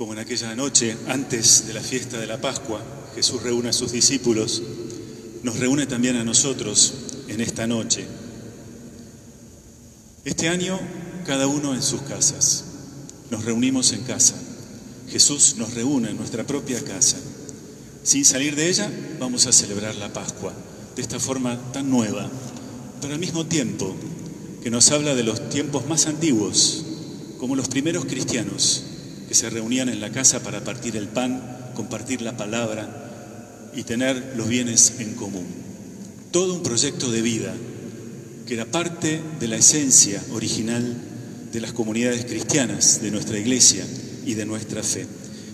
Como en aquella noche, antes de la fiesta de la Pascua, Jesús reúne a sus discípulos, nos reúne también a nosotros en esta noche. Este año, cada uno en sus casas. Nos reunimos en casa. Jesús nos reúne en nuestra propia casa. Sin salir de ella, vamos a celebrar la Pascua de esta forma tan nueva, pero al mismo tiempo que nos habla de los tiempos más antiguos, como los primeros cristianos que se reunían en la casa para partir el pan, compartir la palabra y tener los bienes en común. Todo un proyecto de vida que era parte de la esencia original de las comunidades cristianas, de nuestra iglesia y de nuestra fe.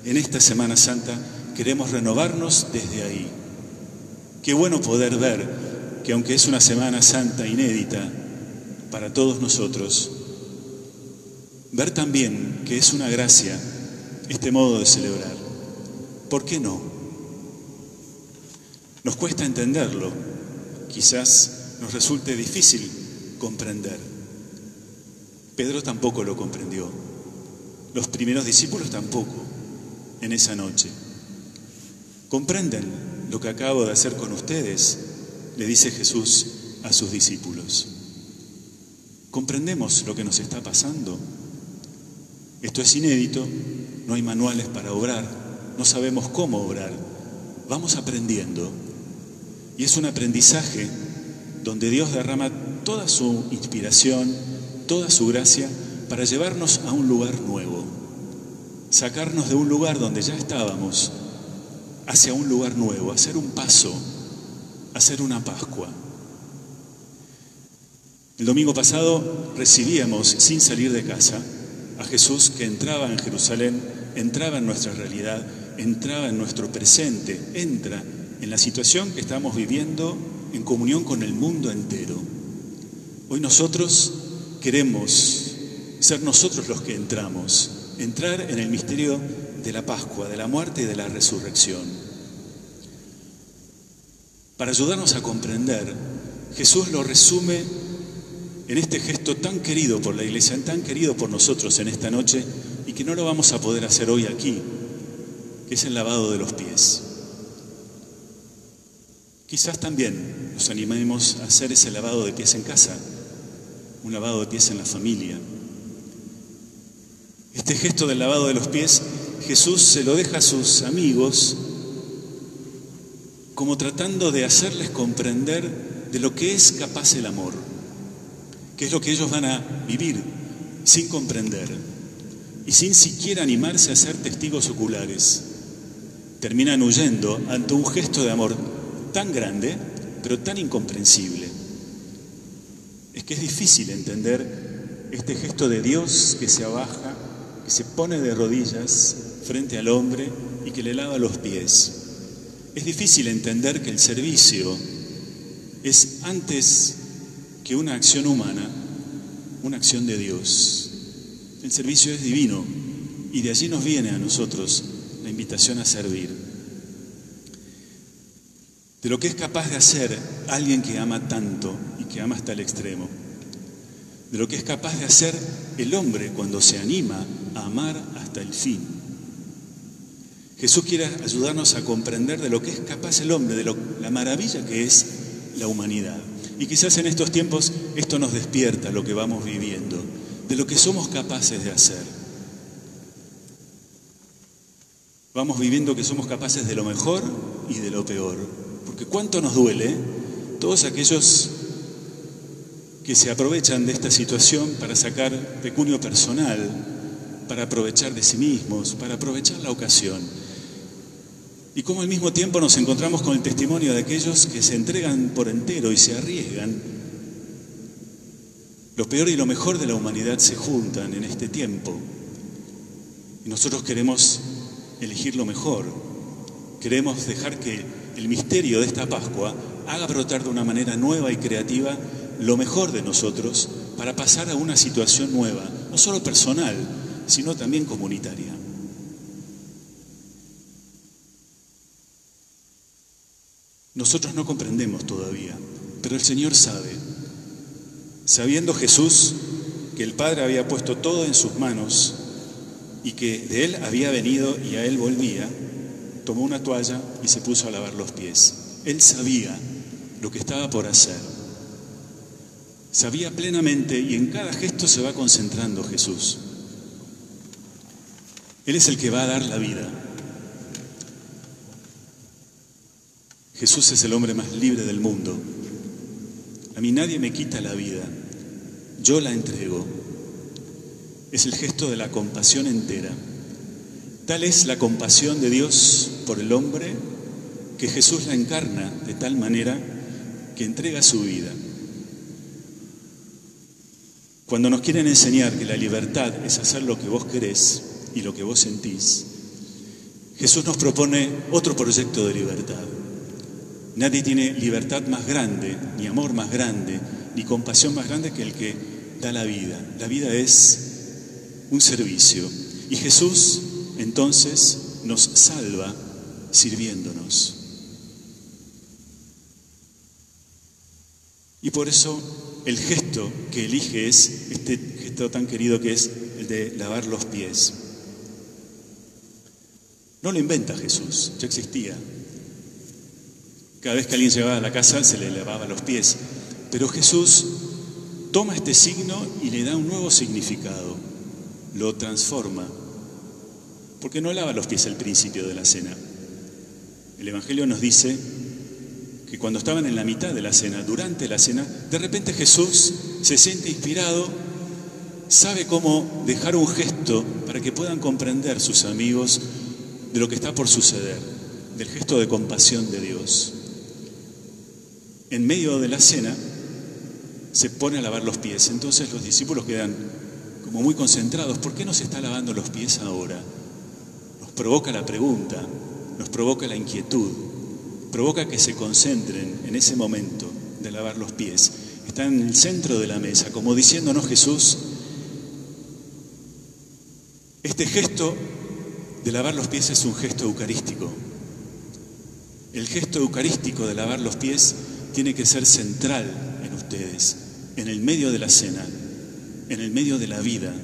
En esta Semana Santa queremos renovarnos desde ahí. Qué bueno poder ver que aunque es una Semana Santa inédita para todos nosotros, ver también que es una gracia este modo de celebrar. ¿Por qué no? Nos cuesta entenderlo, quizás nos resulte difícil comprender. Pedro tampoco lo comprendió, los primeros discípulos tampoco en esa noche. ¿Comprenden lo que acabo de hacer con ustedes? Le dice Jesús a sus discípulos. ¿Comprendemos lo que nos está pasando? Esto es inédito, no hay manuales para obrar, no sabemos cómo obrar, vamos aprendiendo. Y es un aprendizaje donde Dios derrama toda su inspiración, toda su gracia para llevarnos a un lugar nuevo, sacarnos de un lugar donde ya estábamos hacia un lugar nuevo, hacer un paso, hacer una Pascua. El domingo pasado recibíamos, sin salir de casa, a Jesús que entraba en Jerusalén, entraba en nuestra realidad, entraba en nuestro presente, entra en la situación que estamos viviendo en comunión con el mundo entero. Hoy nosotros queremos ser nosotros los que entramos, entrar en el misterio de la Pascua, de la muerte y de la resurrección. Para ayudarnos a comprender, Jesús lo resume en este gesto tan querido por la iglesia, tan querido por nosotros en esta noche y que no lo vamos a poder hacer hoy aquí, que es el lavado de los pies. Quizás también nos animemos a hacer ese lavado de pies en casa, un lavado de pies en la familia. Este gesto del lavado de los pies, Jesús se lo deja a sus amigos como tratando de hacerles comprender de lo que es capaz el amor que es lo que ellos van a vivir sin comprender y sin siquiera animarse a ser testigos oculares. Terminan huyendo ante un gesto de amor tan grande, pero tan incomprensible. Es que es difícil entender este gesto de Dios que se abaja, que se pone de rodillas frente al hombre y que le lava los pies. Es difícil entender que el servicio es antes que una acción humana, una acción de Dios. El servicio es divino y de allí nos viene a nosotros la invitación a servir. De lo que es capaz de hacer alguien que ama tanto y que ama hasta el extremo. De lo que es capaz de hacer el hombre cuando se anima a amar hasta el fin. Jesús quiere ayudarnos a comprender de lo que es capaz el hombre, de la maravilla que es la humanidad. Y quizás en estos tiempos esto nos despierta lo que vamos viviendo, de lo que somos capaces de hacer. Vamos viviendo que somos capaces de lo mejor y de lo peor. Porque cuánto nos duele todos aquellos que se aprovechan de esta situación para sacar pecunio personal, para aprovechar de sí mismos, para aprovechar la ocasión. Y cómo al mismo tiempo nos encontramos con el testimonio de aquellos que se entregan por entero y se arriesgan. Lo peor y lo mejor de la humanidad se juntan en este tiempo. Y nosotros queremos elegir lo mejor. Queremos dejar que el misterio de esta Pascua haga brotar de una manera nueva y creativa lo mejor de nosotros para pasar a una situación nueva, no solo personal, sino también comunitaria. Nosotros no comprendemos todavía, pero el Señor sabe. Sabiendo Jesús que el Padre había puesto todo en sus manos y que de él había venido y a él volvía, tomó una toalla y se puso a lavar los pies. Él sabía lo que estaba por hacer. Sabía plenamente y en cada gesto se va concentrando Jesús. Él es el que va a dar la vida. Jesús es el hombre más libre del mundo. A mí nadie me quita la vida, yo la entrego. Es el gesto de la compasión entera. Tal es la compasión de Dios por el hombre que Jesús la encarna de tal manera que entrega su vida. Cuando nos quieren enseñar que la libertad es hacer lo que vos querés y lo que vos sentís, Jesús nos propone otro proyecto de libertad. Nadie tiene libertad más grande, ni amor más grande, ni compasión más grande que el que da la vida. La vida es un servicio. Y Jesús entonces nos salva sirviéndonos. Y por eso el gesto que elige es este gesto tan querido que es el de lavar los pies. No lo inventa Jesús, ya existía. Cada vez que alguien llegaba a la casa se le lavaba los pies. Pero Jesús toma este signo y le da un nuevo significado, lo transforma, porque no lava los pies al principio de la cena. El Evangelio nos dice que cuando estaban en la mitad de la cena, durante la cena, de repente Jesús se siente inspirado, sabe cómo dejar un gesto para que puedan comprender sus amigos de lo que está por suceder, del gesto de compasión de Dios en medio de la cena, se pone a lavar los pies. Entonces los discípulos quedan como muy concentrados. ¿Por qué no se está lavando los pies ahora? Nos provoca la pregunta, nos provoca la inquietud, provoca que se concentren en ese momento de lavar los pies. Están en el centro de la mesa, como diciéndonos Jesús, este gesto de lavar los pies es un gesto eucarístico. El gesto eucarístico de lavar los pies tiene que ser central en ustedes, en el medio de la cena, en el medio de la vida,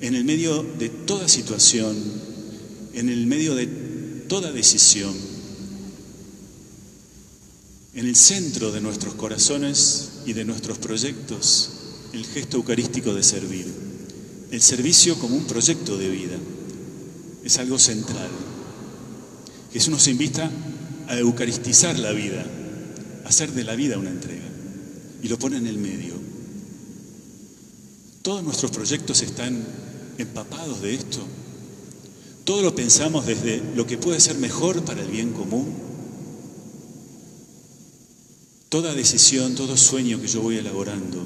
en el medio de toda situación, en el medio de toda decisión, en el centro de nuestros corazones y de nuestros proyectos, el gesto eucarístico de servir. El servicio como un proyecto de vida es algo central. Jesús nos invita a eucaristizar la vida, hacer de la vida una entrega. Y lo pone en el medio. Todos nuestros proyectos están empapados de esto. Todo lo pensamos desde lo que puede ser mejor para el bien común. Toda decisión, todo sueño que yo voy elaborando,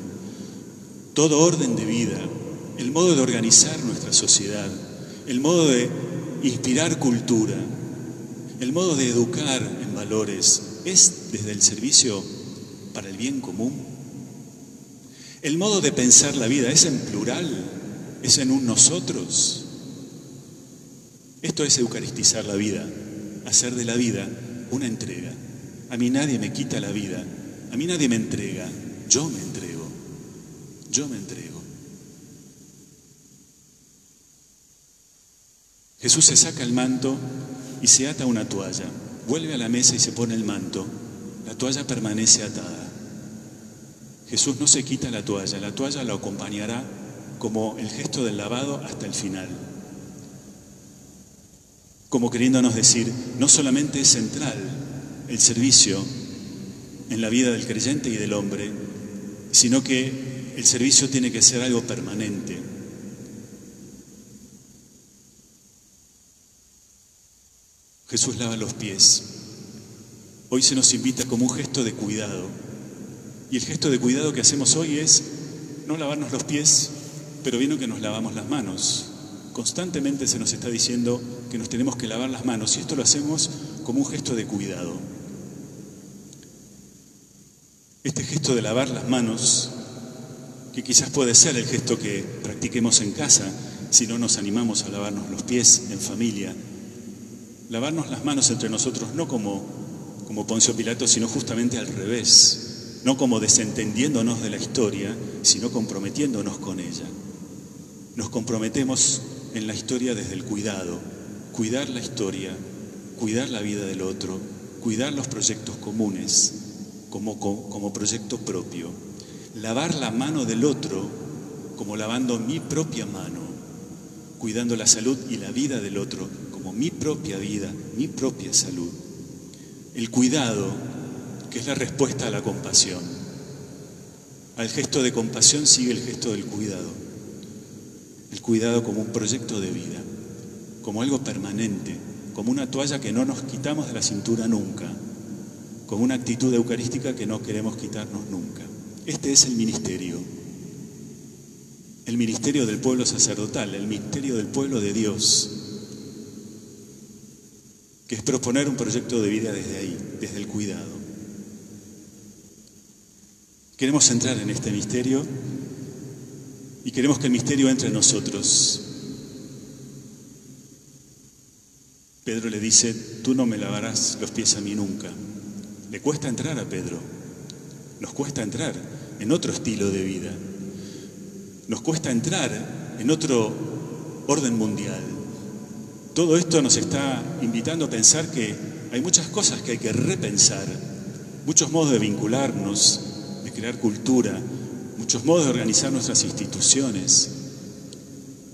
todo orden de vida, el modo de organizar nuestra sociedad, el modo de inspirar cultura, el modo de educar en valores, es desde el servicio para el bien común. El modo de pensar la vida es en plural, es en un nosotros. Esto es eucaristizar la vida, hacer de la vida una entrega. A mí nadie me quita la vida, a mí nadie me entrega, yo me entrego, yo me entrego. Jesús se saca el manto y se ata una toalla vuelve a la mesa y se pone el manto, la toalla permanece atada. Jesús no se quita la toalla, la toalla lo acompañará como el gesto del lavado hasta el final. Como queriéndonos decir, no solamente es central el servicio en la vida del creyente y del hombre, sino que el servicio tiene que ser algo permanente. Jesús lava los pies. Hoy se nos invita como un gesto de cuidado. Y el gesto de cuidado que hacemos hoy es no lavarnos los pies, pero vino que nos lavamos las manos. Constantemente se nos está diciendo que nos tenemos que lavar las manos y esto lo hacemos como un gesto de cuidado. Este gesto de lavar las manos, que quizás puede ser el gesto que practiquemos en casa si no nos animamos a lavarnos los pies en familia, lavarnos las manos entre nosotros no como, como Poncio Pilato, sino justamente al revés, no como desentendiéndonos de la historia, sino comprometiéndonos con ella. Nos comprometemos en la historia desde el cuidado, cuidar la historia, cuidar la vida del otro, cuidar los proyectos comunes como, como proyecto propio, lavar la mano del otro como lavando mi propia mano, cuidando la salud y la vida del otro mi propia vida, mi propia salud. El cuidado, que es la respuesta a la compasión. Al gesto de compasión sigue el gesto del cuidado. El cuidado como un proyecto de vida, como algo permanente, como una toalla que no nos quitamos de la cintura nunca, como una actitud eucarística que no queremos quitarnos nunca. Este es el ministerio, el ministerio del pueblo sacerdotal, el ministerio del pueblo de Dios, que es proponer un proyecto de vida desde ahí, desde el cuidado. Queremos entrar en este misterio y queremos que el misterio entre en nosotros. Pedro le dice, tú no me lavarás los pies a mí nunca. Le cuesta entrar a Pedro, nos cuesta entrar en otro estilo de vida, nos cuesta entrar en otro orden mundial. Todo esto nos está invitando a pensar que hay muchas cosas que hay que repensar, muchos modos de vincularnos, de crear cultura, muchos modos de organizar nuestras instituciones.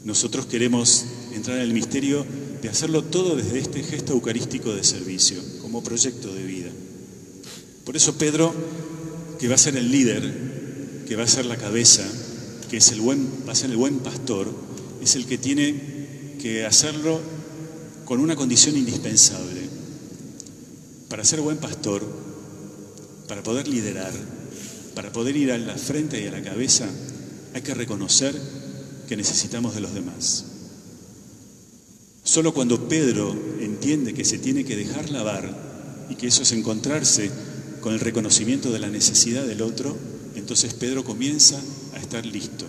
Nosotros queremos entrar en el misterio de hacerlo todo desde este gesto eucarístico de servicio, como proyecto de vida. Por eso Pedro, que va a ser el líder, que va a ser la cabeza, que es el buen, va a ser el buen pastor, es el que tiene que hacerlo con una condición indispensable. Para ser buen pastor, para poder liderar, para poder ir a la frente y a la cabeza, hay que reconocer que necesitamos de los demás. Solo cuando Pedro entiende que se tiene que dejar lavar y que eso es encontrarse con el reconocimiento de la necesidad del otro, entonces Pedro comienza a estar listo.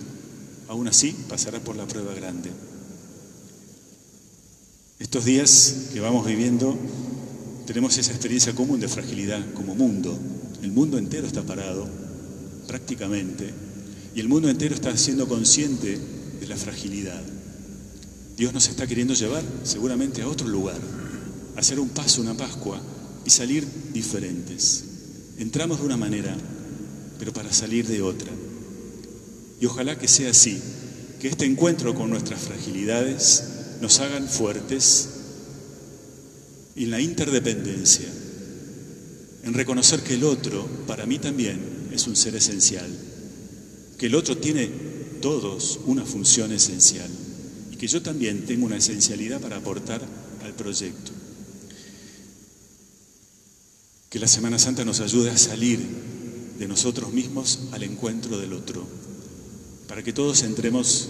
Aún así, pasará por la prueba grande. Estos días que vamos viviendo, tenemos esa experiencia común de fragilidad como mundo. El mundo entero está parado, prácticamente, y el mundo entero está siendo consciente de la fragilidad. Dios nos está queriendo llevar seguramente a otro lugar, hacer un paso, una Pascua y salir diferentes. Entramos de una manera, pero para salir de otra. Y ojalá que sea así, que este encuentro con nuestras fragilidades nos hagan fuertes en la interdependencia, en reconocer que el otro, para mí también, es un ser esencial, que el otro tiene todos una función esencial que yo también tengo una esencialidad para aportar al proyecto. Que la Semana Santa nos ayude a salir de nosotros mismos al encuentro del otro, para que todos entremos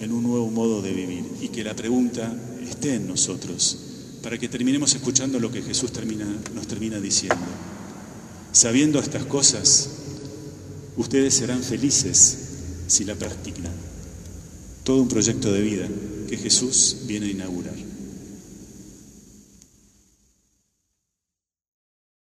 en un nuevo modo de vivir y que la pregunta esté en nosotros, para que terminemos escuchando lo que Jesús nos termina diciendo. Sabiendo estas cosas, ustedes serán felices si la practican todo un proyecto de vida que Jesús viene a inaugurar.